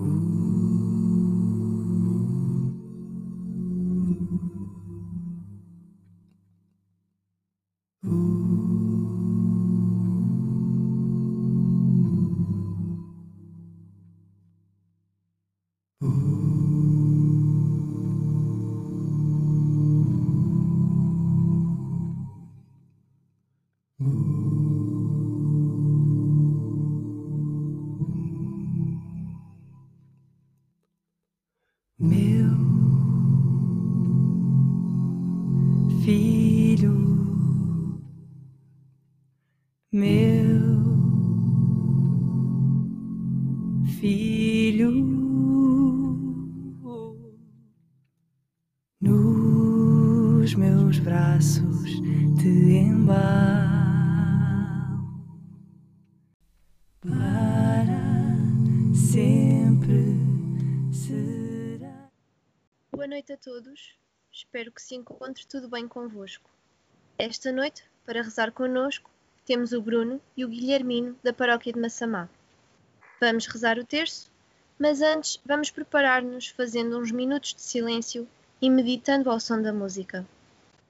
Meu Boa noite a todos. Espero que se encontre tudo bem convosco. Esta noite, para rezar connosco, temos o Bruno e o Guilhermino da Paróquia de Massamá. Vamos rezar o terço, mas antes vamos preparar-nos fazendo uns minutos de silêncio e meditando ao som da música.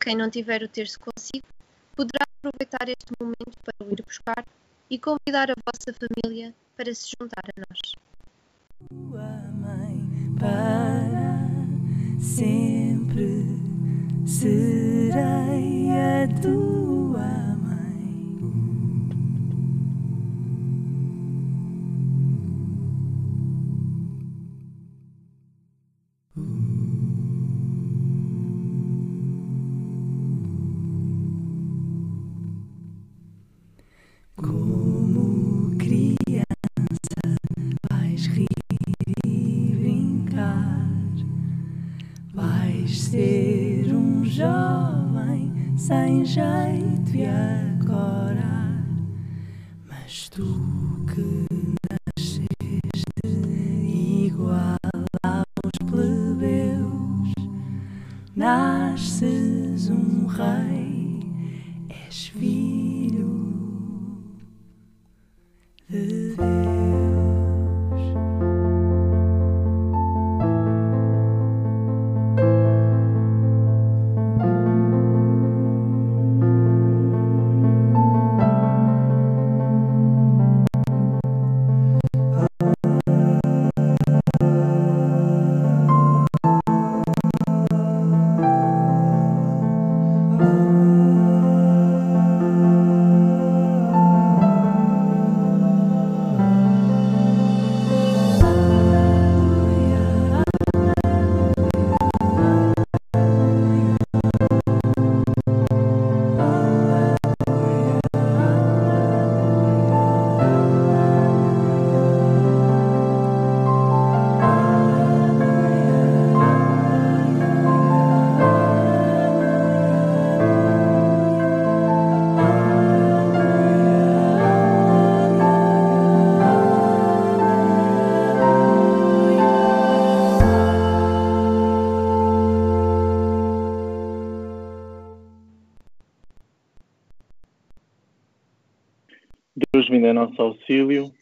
Quem não tiver o terço consigo, poderá aproveitar este momento para o ir buscar e convidar a vossa família para se juntar a nós. tua mãe para sempre serei a tua mãe. Como criança vais rir ser um jovem sem jeito e agora, mas tu que nasceste igual aos plebeus, nasces um rei, nosso auxílio,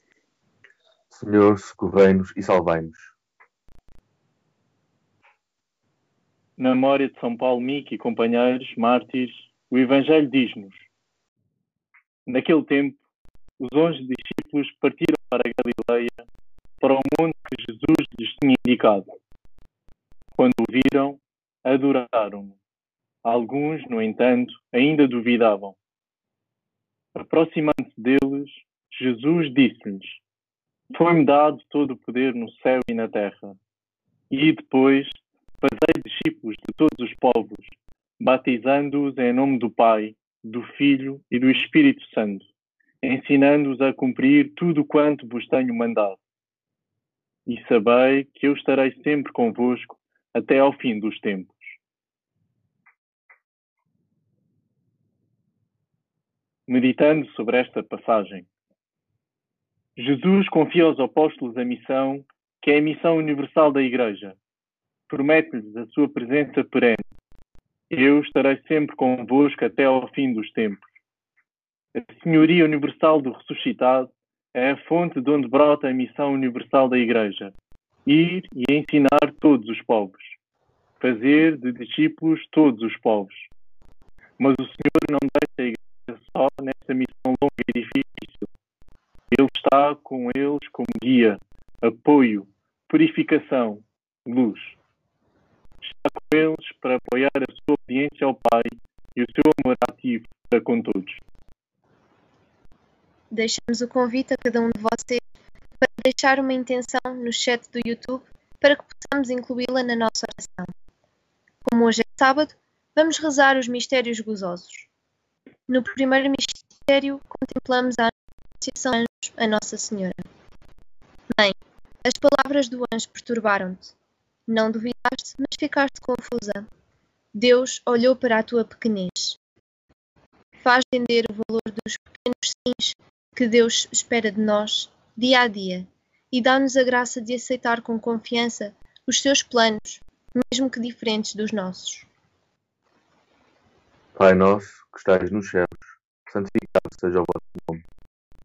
Senhor, socorrei-nos e salvai-nos. na memória de São Paulo Mico e companheiros, mártires, o Evangelho diz-nos: Naquele tempo, os onze discípulos partiram para a Galileia, para o monte que Jesus lhes tinha indicado. Quando o viram, adoraram-no. Alguns, no entanto, ainda duvidavam. Aproximando-se deles, Jesus disse-lhes: Foi-me dado todo o poder no céu e na terra. E depois fazei discípulos de todos os povos, batizando-os em nome do Pai, do Filho e do Espírito Santo, ensinando-os a cumprir tudo quanto vos tenho mandado. E sabei que eu estarei sempre convosco até ao fim dos tempos. Meditando sobre esta passagem, Jesus confia aos apóstolos a missão que é a missão universal da Igreja. Promete-lhes a sua presença perene. Eu estarei sempre convosco até ao fim dos tempos. A senhoria universal do ressuscitado é a fonte de onde brota a missão universal da Igreja, ir e ensinar todos os povos, fazer de discípulos todos os povos. Mas o Senhor não deixa a igreja só nesta missão longa e difícil. Ele está com eles como guia, apoio, purificação, luz. Está com eles para apoiar a sua obediência ao Pai e o seu amor ativo para com todos. Deixamos o convite a cada um de vocês para deixar uma intenção no chat do YouTube para que possamos incluí-la na nossa oração. Como hoje é sábado, vamos rezar os mistérios gozosos. No primeiro mistério, contemplamos a Anunciação a Nossa Senhora. Mãe, as palavras do anjo perturbaram-te. Não duvidaste, mas ficaste confusa. Deus olhou para a tua pequenez. Faz entender o valor dos pequenos sims que Deus espera de nós, dia a dia, e dá-nos a graça de aceitar com confiança os seus planos, mesmo que diferentes dos nossos. Pai nosso, que estais nos céus, santificado seja o vosso nome.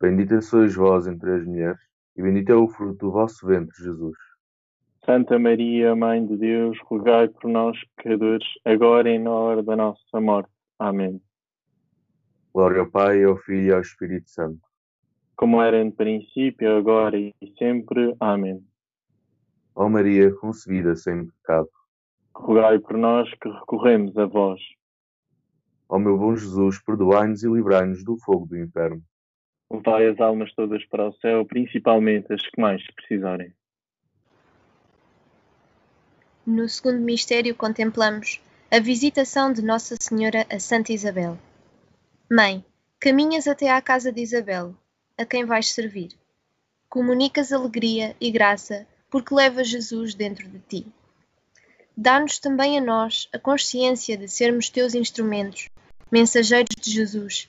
Bendita sois vós entre as mulheres, e bendito é o fruto do vosso ventre, Jesus. Santa Maria, Mãe de Deus, rogai por nós, pecadores, agora e na hora da nossa morte. Amém. Glória ao Pai, ao Filho e ao Espírito Santo. Como era no princípio, agora e sempre. Amém. Ó Maria, concebida sem pecado. Rogai por nós que recorremos a vós. Ó meu bom Jesus, perdoai-nos e livrai-nos do fogo do inferno. Levai as almas todas para o céu, principalmente as que mais precisarem. No segundo mistério, contemplamos a visitação de Nossa Senhora a Santa Isabel. Mãe, caminhas até à casa de Isabel, a quem vais servir. Comunicas alegria e graça porque levas Jesus dentro de ti. Dá-nos também a nós a consciência de sermos teus instrumentos, mensageiros de Jesus,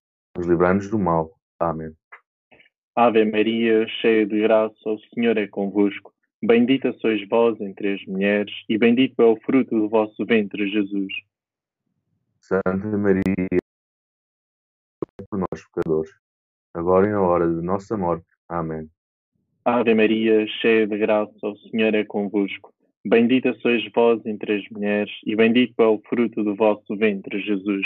mas livrai-nos do mal. Amém. Ave Maria, cheia de graça, o Senhor é convosco. Bendita sois vós entre as mulheres, e bendito é o fruto do vosso ventre, Jesus. Santa Maria, por nós pecadores, agora e na hora de nossa morte. Amém. Ave Maria, cheia de graça, o Senhor é convosco. Bendita sois vós entre as mulheres, e bendito é o fruto do vosso ventre, Jesus.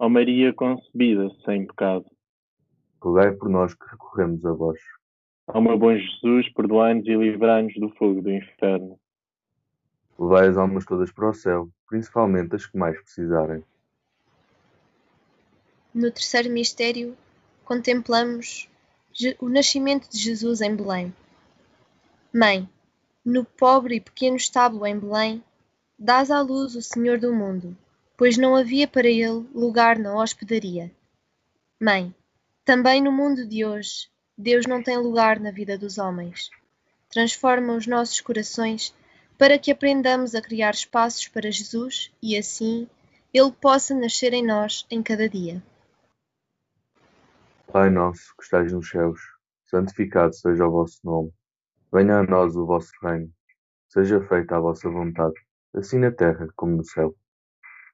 Ó Maria concebida sem pecado. Rogai por nós que recorremos a vós. Ó meu bom Jesus, perdoai-nos e livrai-nos do fogo do inferno. Levai as almas todas para o céu, principalmente as que mais precisarem. No terceiro mistério, contemplamos o nascimento de Jesus em Belém. Mãe, no pobre e pequeno estábulo em Belém, dás à luz o Senhor do mundo, pois não havia para ele lugar na hospedaria. Mãe, também no mundo de hoje, Deus não tem lugar na vida dos homens. Transforma os nossos corações para que aprendamos a criar espaços para Jesus e assim ele possa nascer em nós em cada dia. Pai nosso que estais nos céus, santificado seja o vosso nome. Venha a nós o vosso reino. Seja feita a vossa vontade, assim na terra como no céu.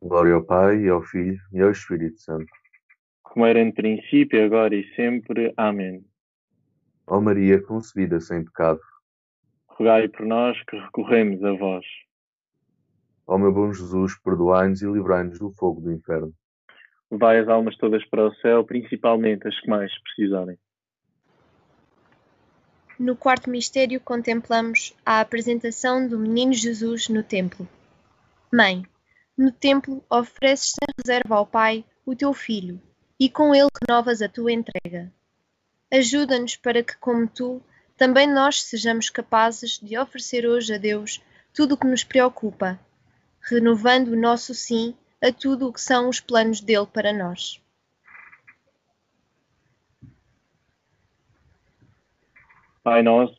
Glória ao Pai, e ao Filho, e ao Espírito Santo. Como era no princípio, agora e sempre. Amém. Ó Maria, concebida sem pecado. Rogai por nós que recorremos a vós. Ó meu bom Jesus, perdoai-nos e livrai-nos do fogo do inferno. Levai as almas todas para o céu, principalmente as que mais precisarem. No quarto mistério, contemplamos a apresentação do Menino Jesus no templo. Mãe, no templo ofereces sem reserva ao Pai o teu filho e com ele renovas a tua entrega. Ajuda-nos para que, como tu, também nós sejamos capazes de oferecer hoje a Deus tudo o que nos preocupa, renovando o nosso sim a tudo o que são os planos dele para nós. Pai nosso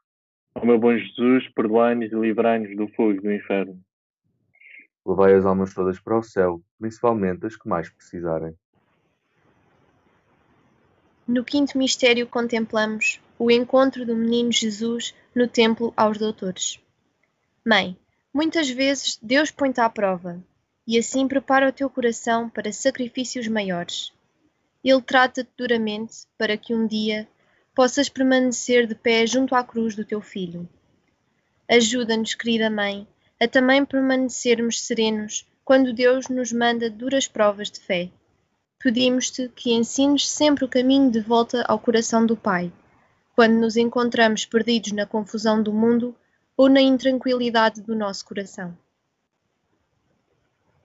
Ó meu bom Jesus, perdoai-nos e livrai-nos do fogo do inferno. Levai as almas todas para o céu, principalmente as que mais precisarem. No quinto mistério contemplamos o encontro do menino Jesus no templo aos doutores. Mãe, muitas vezes Deus põe-te à prova e assim prepara o teu coração para sacrifícios maiores. Ele trata-te duramente para que um dia possas permanecer de pé junto à cruz do teu filho. Ajuda-nos, querida Mãe, a também permanecermos serenos quando Deus nos manda duras provas de fé. Pedimos-te que ensines sempre o caminho de volta ao coração do Pai, quando nos encontramos perdidos na confusão do mundo ou na intranquilidade do nosso coração.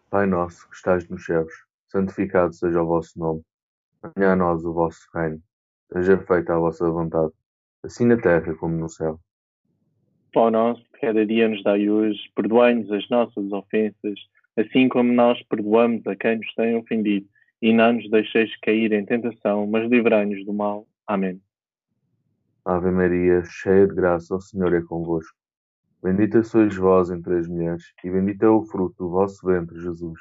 Pai nosso que estais nos céus, santificado seja o vosso nome. Venha a nós o vosso reino. Seja feita a vossa vontade, assim na terra como no céu. Pão nosso, cada dia nos dai hoje, perdoai-nos as nossas ofensas, assim como nós perdoamos a quem nos tem ofendido, e não nos deixeis cair em tentação, mas livrai-nos do mal. Amém. Ave Maria, cheia de graça, o Senhor é convosco. Bendita sois vós entre as mulheres, e bendito é o fruto do vosso ventre, Jesus.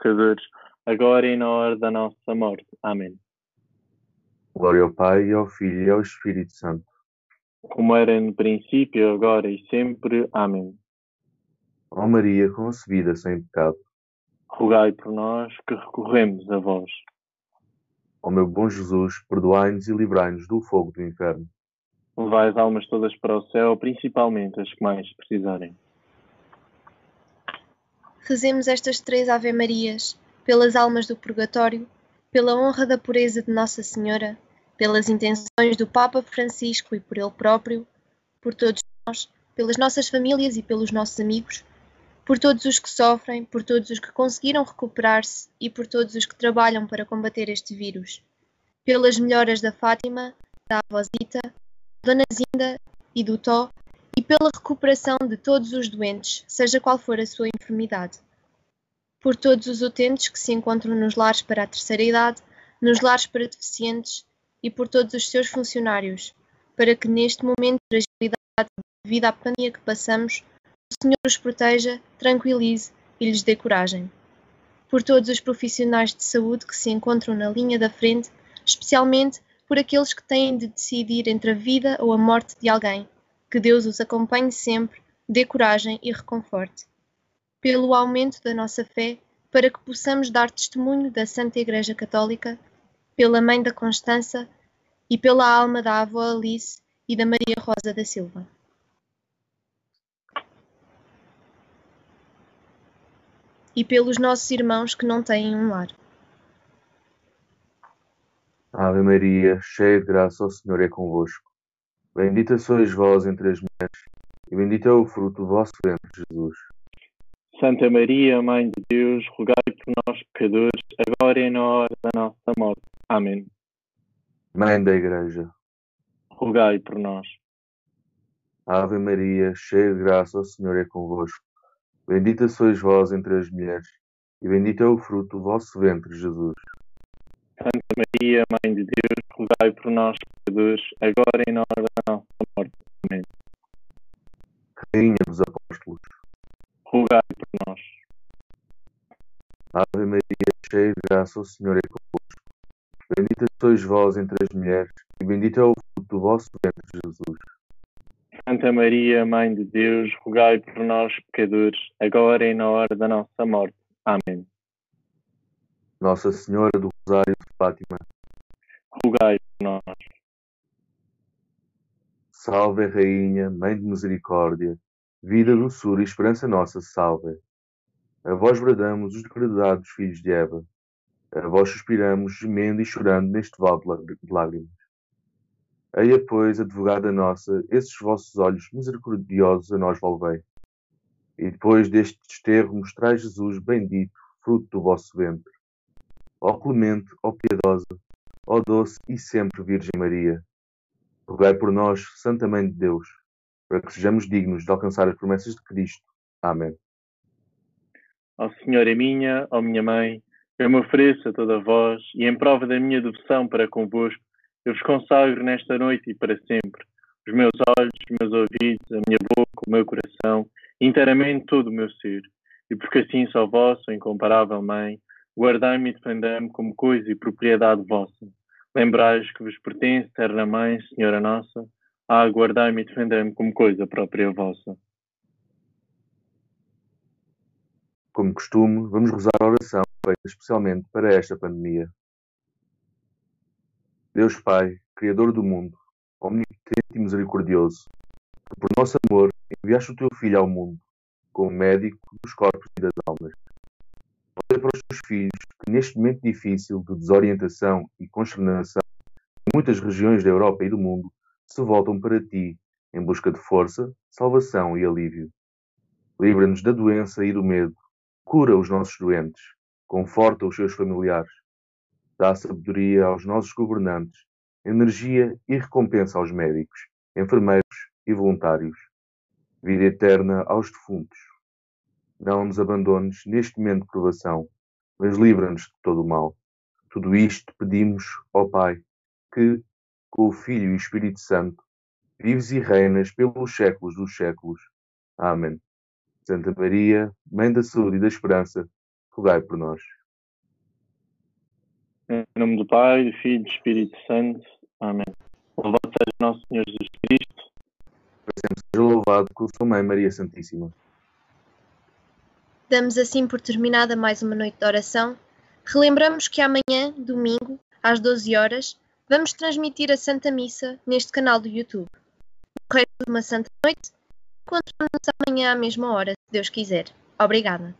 pecadores, agora e na hora da nossa morte. Amém. Glória ao Pai, ao Filho e ao Espírito Santo. Como era no princípio, agora e sempre. Amém. Ó Maria, concebida sem pecado. Rogai por nós que recorremos a vós. Ó meu bom Jesus, perdoai-nos e livrai-nos do fogo do inferno. Levai as almas todas para o céu, principalmente as que mais precisarem. Rezemos estas três Ave-Marias pelas almas do purgatório, pela honra da pureza de Nossa Senhora, pelas intenções do Papa Francisco e por ele próprio, por todos nós, pelas nossas famílias e pelos nossos amigos, por todos os que sofrem, por todos os que conseguiram recuperar-se e por todos os que trabalham para combater este vírus, pelas melhoras da Fátima, da avózita, da Dona Zinda e do Tó pela recuperação de todos os doentes, seja qual for a sua enfermidade. Por todos os utentes que se encontram nos lares para a terceira idade, nos lares para deficientes e por todos os seus funcionários, para que neste momento de fragilidade devido à pandemia que passamos, o Senhor os proteja, tranquilize e lhes dê coragem. Por todos os profissionais de saúde que se encontram na linha da frente, especialmente por aqueles que têm de decidir entre a vida ou a morte de alguém. Que Deus os acompanhe sempre, dê coragem e reconforte. Pelo aumento da nossa fé, para que possamos dar testemunho da Santa Igreja Católica, pela Mãe da Constança e pela alma da avó Alice e da Maria Rosa da Silva. E pelos nossos irmãos que não têm um lar. Ave Maria, cheia de graça, o Senhor é convosco. Bendita sois vós entre as mulheres, e bendito é o fruto do vosso ventre, Jesus. Santa Maria, Mãe de Deus, rogai por nós, pecadores, agora e na hora da nossa morte. Amém. Mãe da Igreja, Rogai por nós. Ave Maria, cheia de graça, o Senhor é convosco. Bendita sois vós entre as mulheres, e bendito é o fruto do vosso ventre, Jesus. Santa Maria, Mãe de Deus, rogai por nós, pecadores, agora e na hora da nossa morte. Amém. Rainha dos Apóstolos, Rogai por nós. Ave Maria, cheia de graça, o Senhor é convosco. Bendita sois vós entre as mulheres, e bendito é o fruto do vosso ventre, Jesus. Santa Maria, Mãe de Deus, rogai por nós, pecadores, agora e na hora da nossa morte. Amém. Nossa Senhora do Rosário de Fátima, Rogai por nós. salve Rainha, Mãe de Misericórdia, vida, doçura e esperança nossa, salve. A vós bradamos os degradados filhos de Eva, a vós suspiramos, gemendo e chorando neste vale de lá- de lágrimas. Eia, pois, advogada nossa, esses vossos olhos misericordiosos a nós volvei. E depois deste desterro mostrai Jesus bendito, fruto do vosso ventre. Ó clemente, ó piedosa, ó doce e sempre Virgem Maria, rogai por nós, Santa Mãe de Deus, para que sejamos dignos de alcançar as promessas de Cristo. Amém. Ó Senhora minha, ó minha mãe, eu me ofereço a toda vós e em prova da minha devoção para convosco, eu vos consagro nesta noite e para sempre os meus olhos, os meus ouvidos, a minha boca, o meu coração, inteiramente todo o meu ser. E porque assim só vós, incomparável Mãe, guardai-me e defendei-me como coisa e propriedade vossa. Lembrai-vos que vos pertence, eterna Mãe, Senhora Nossa, ah, guardai-me e defendei-me como coisa própria vossa. Como costume, vamos rezar a oração feita especialmente para esta pandemia. Deus Pai, Criador do mundo, omnipotente e misericordioso, que por nosso amor enviaste o teu Filho ao mundo, como médico dos corpos e das almas. Olha para os teus filhos que neste momento difícil de desorientação e consternação em muitas regiões da Europa e do mundo se voltam para ti em busca de força, salvação e alívio. Livra-nos da doença e do medo, cura os nossos doentes, conforta os seus familiares, dá sabedoria aos nossos governantes, energia e recompensa aos médicos, enfermeiros e voluntários, vida eterna aos defuntos. Não nos abandones neste momento de provação, mas livra-nos de todo o mal. Tudo isto pedimos, ó Pai, que, com o Filho e o Espírito Santo, vives e reinas pelos séculos dos séculos. Amém. Santa Maria, Mãe da Saúde e da Esperança, rogai por nós. Em nome do Pai, do Filho e do Espírito Santo. Amém. Louvado seja nosso Senhor Jesus Cristo. Para sempre seja louvado com sua Mãe Maria Santíssima. Damos assim por terminada mais uma noite de oração. Relembramos que amanhã, domingo, às 12 horas, vamos transmitir a Santa Missa neste canal do YouTube. No resto de uma Santa Noite, encontramos-nos amanhã à mesma hora, se Deus quiser. Obrigada.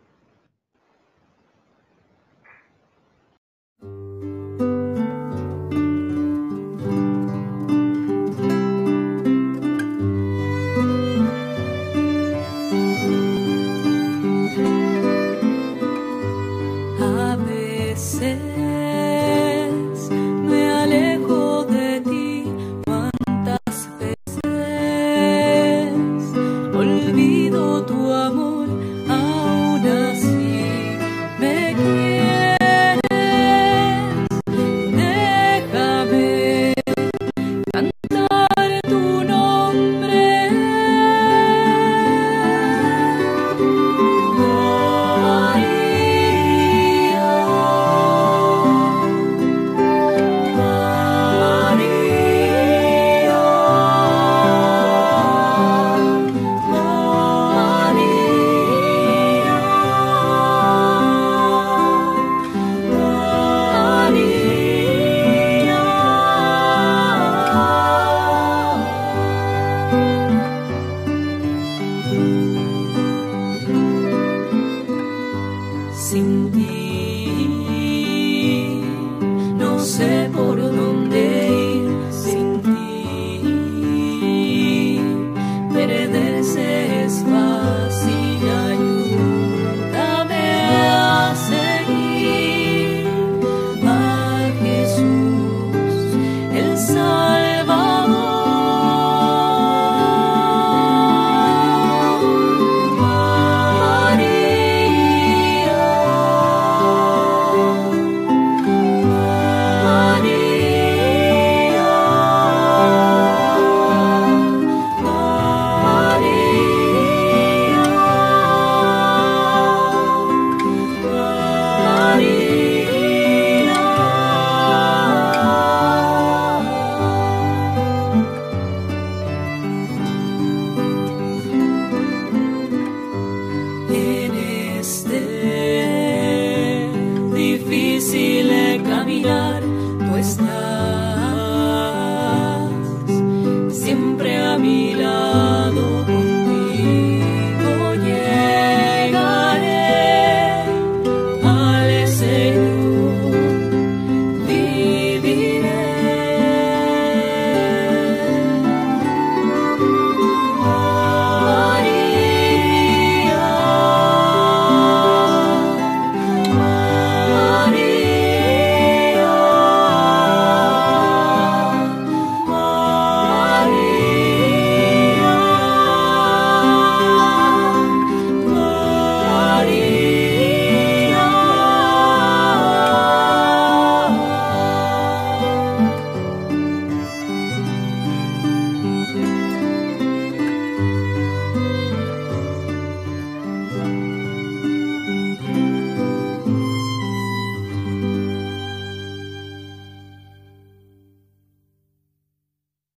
sin ti. No sé por